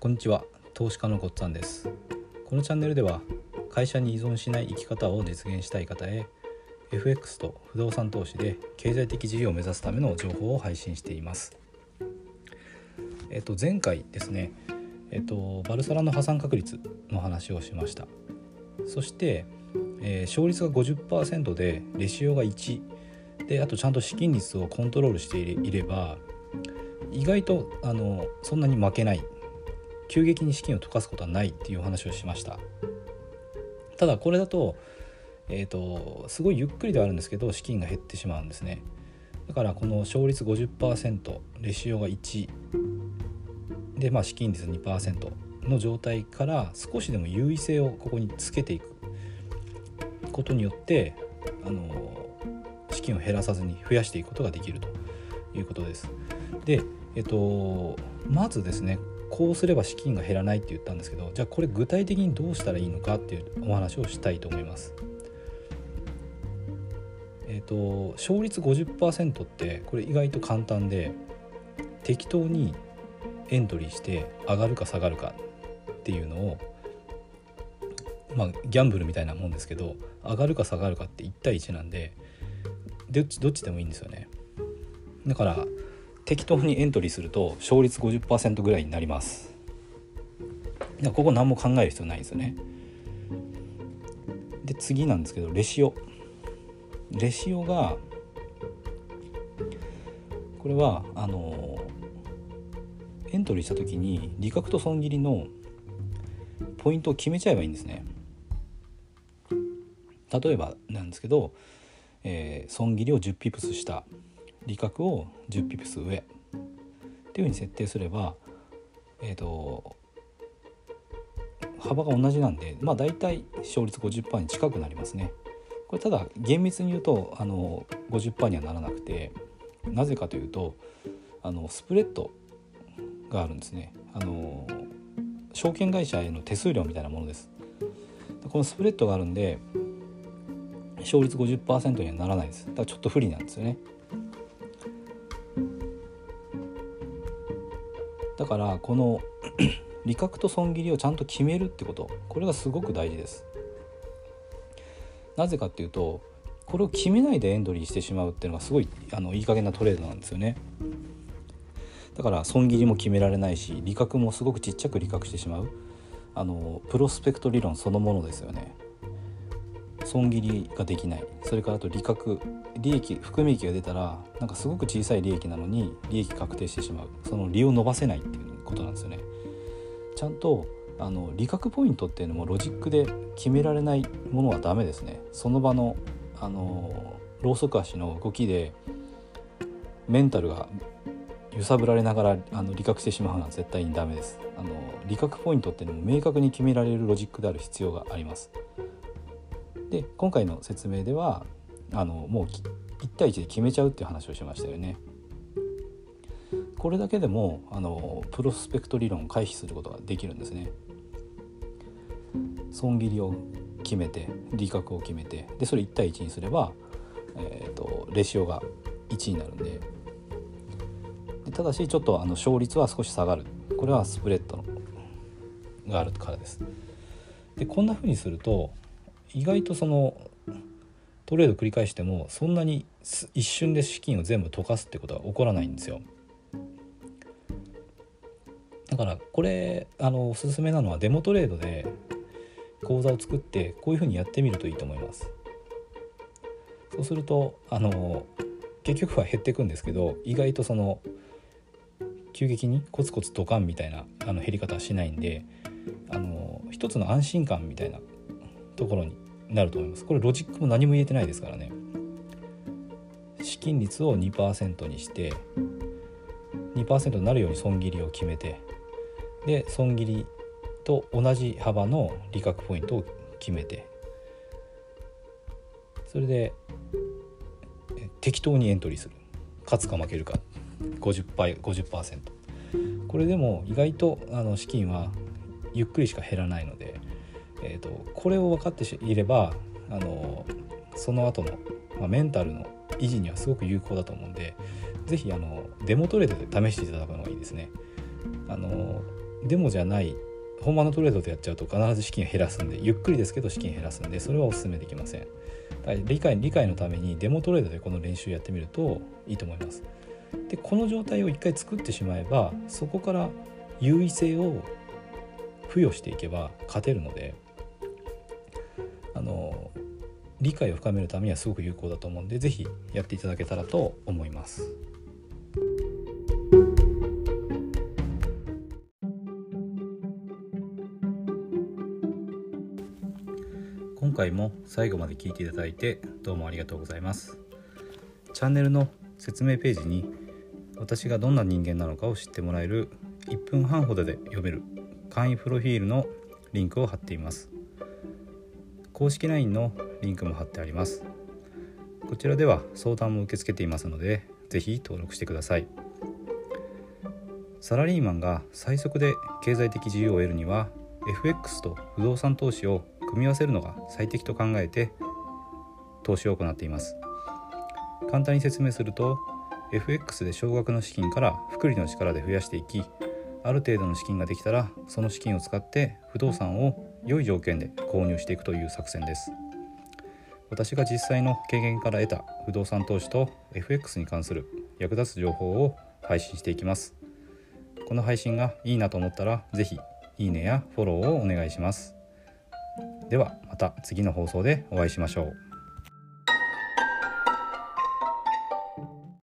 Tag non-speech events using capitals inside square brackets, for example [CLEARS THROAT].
こんにちは。投資家のごっつぁんです。このチャンネルでは会社に依存しない生き方を実現したい方へ FX と不動産投資で経済的自由を目指すための情報を配信しています。えっと前回ですねえっとバルサラの破産確率の話をしました。そして、えー、勝率が50%でレシオが1であとちゃんと資金率をコントロールしていれば意外とあのそんなに負けない急激に資金を溶かすことはないっていう話をしました。ただこれだと,、えーと、すごいゆっくりではあるんですけど資金が減ってしまうんですね。だからこの勝率50%レシオが1で、まあ、資金率2%の状態から少しでも優位性をここにつけていく。ことによってあの資金を減らさずに増やしていくことができるということです。で、えっと、まずですねこうすれば資金が減らないって言ったんですけどじゃあこれ具体的にどうしたらいいのかっていうお話をしたいと思います。えっと勝率50%ってこれ意外と簡単で適当にエントリーして上がるか下がるかっていうのをまあギャンブルみたいなもんですけど上がるか下がるかって1対1なんでどっちどっちでもいいんですよね。だから適当にエントリーすると勝率50%ぐらいになります。ここ何も考える必要ないんですよね。で次なんですけどレシオ。レシオがこれはあのエントリーした時に利確と損切りのポイントを決めちゃえばいいんですね。例えばなんですけど、えー、損切りを10ピプスした。利確を10ピプス上っていうふうに設定すればえっ、ー、と幅が同じなんでまあ大体勝率50%に近くなりますね。これただ厳密に言うとあの50%にはならなくてなぜかというとあのスプレッドがあるんですね。あの証券会社への手数料みたいなものです。このスプレッドがあるんで勝率50%にはならないです。だからちょっと不利なんですよね。だからこの [CLEARS THROAT] 利確と損切りをちゃんと決めるってこと。これがすごく大事です。なぜかっていうとこれを決めないでエントリーしてしまうっていうのがすごいあのいい加減なトレードなんですよね。だから損切りも決められないし利確もすごくちっちゃく利確してしまう。あのプロスペクト理論そのものですよね。損切りができない。それからあと利確。利益含み益が出たらなんかすごく小さい利益なのに利益確定してしまう。その利を伸ばせないっていうことなんですよね。ちゃんとあの利確ポイントっていうのもロジックで決められないものはダメですね。その場のあのローソク足の動きでメンタルが揺さぶられながらあの利確してしまうのは絶対にダメです。あの利確ポイントっていうのも明確に決められるロジックである必要があります。で今回の説明ではあのもう1対1で決めちゃうっていう話をしましたよね。これだけでもあのプロスペクト理論を回避することができるんですね。損切りを決めて利確を決めてでそれ1対1にすれば、えーと、レシオが1になるんででただしちょっとあの勝率は少し下がるこれはスプレッドがあるからです。でこんなふうにすると意外とそのトレード繰り返してもそんなに一瞬で資金を全部溶かすってことは起こらないんですよ。だからこれあのおすすめなのはデモトレードで口座を作ってこういうふうにやってみるといいと思います。そうするとあの結局は減っていくんですけど意外とその急激にコツコツドカンみたいなあの減り方はしないんであの一つの安心感みたいなところになると思います。これロジックも何も言えてないですからね。資金率を2%にして2%になるように損切りを決めてで損切りと同じ幅の利確ポイントを決めてそれで適当にエントリーする。勝つか負けるか。50%, 50%これでも意外とあの資金はゆっくりしか減らないのでえーと、これを分かっていればあのその後の、まあ、メンタルの維持にはすごく有効だと思うんで是非デモトレードで試していただくのがいいですね。あのデモじゃない本場のトレードでやっちゃうと必ず資金を減らすんでゆっくりですけど資金減らすんでそれはお勧めできません理解理解のためにデモトレードでこの練習やってみるといいと思いますでこの状態を一回作ってしまえばそこから優位性を付与していけば勝てるので理解を深めるためにはすごく有効だと思うんで是非やっていただけたらと思います。今回も最後まで聞いていただいてどうもありがとうございます。チャンネルの説明ページに私がどんな人間なのかを知ってもらえる1分半ほどで読める簡易プロフィールのリンクを貼っています公式 LINE のリンクも貼ってあります。こちらでは相談も受け付けていますので是非登録してください。サラリーマンが最速で経済的自由を得るには FX と不動産投資を組み合わせるのが最適と考えて投資を行っています。簡単に説明すると FX で少額の資金から複利の力で増やしていきある程度の資金ができたらその資金を使って不動産を良い条件で購入していくという作戦です。私が実際の経験から得た不動産投資と FX に関する役立つ情報を配信していきます。この配信がいいなと思ったら是非いいねやフォローをお願いします。ではまた次の放送でお会いしましょう。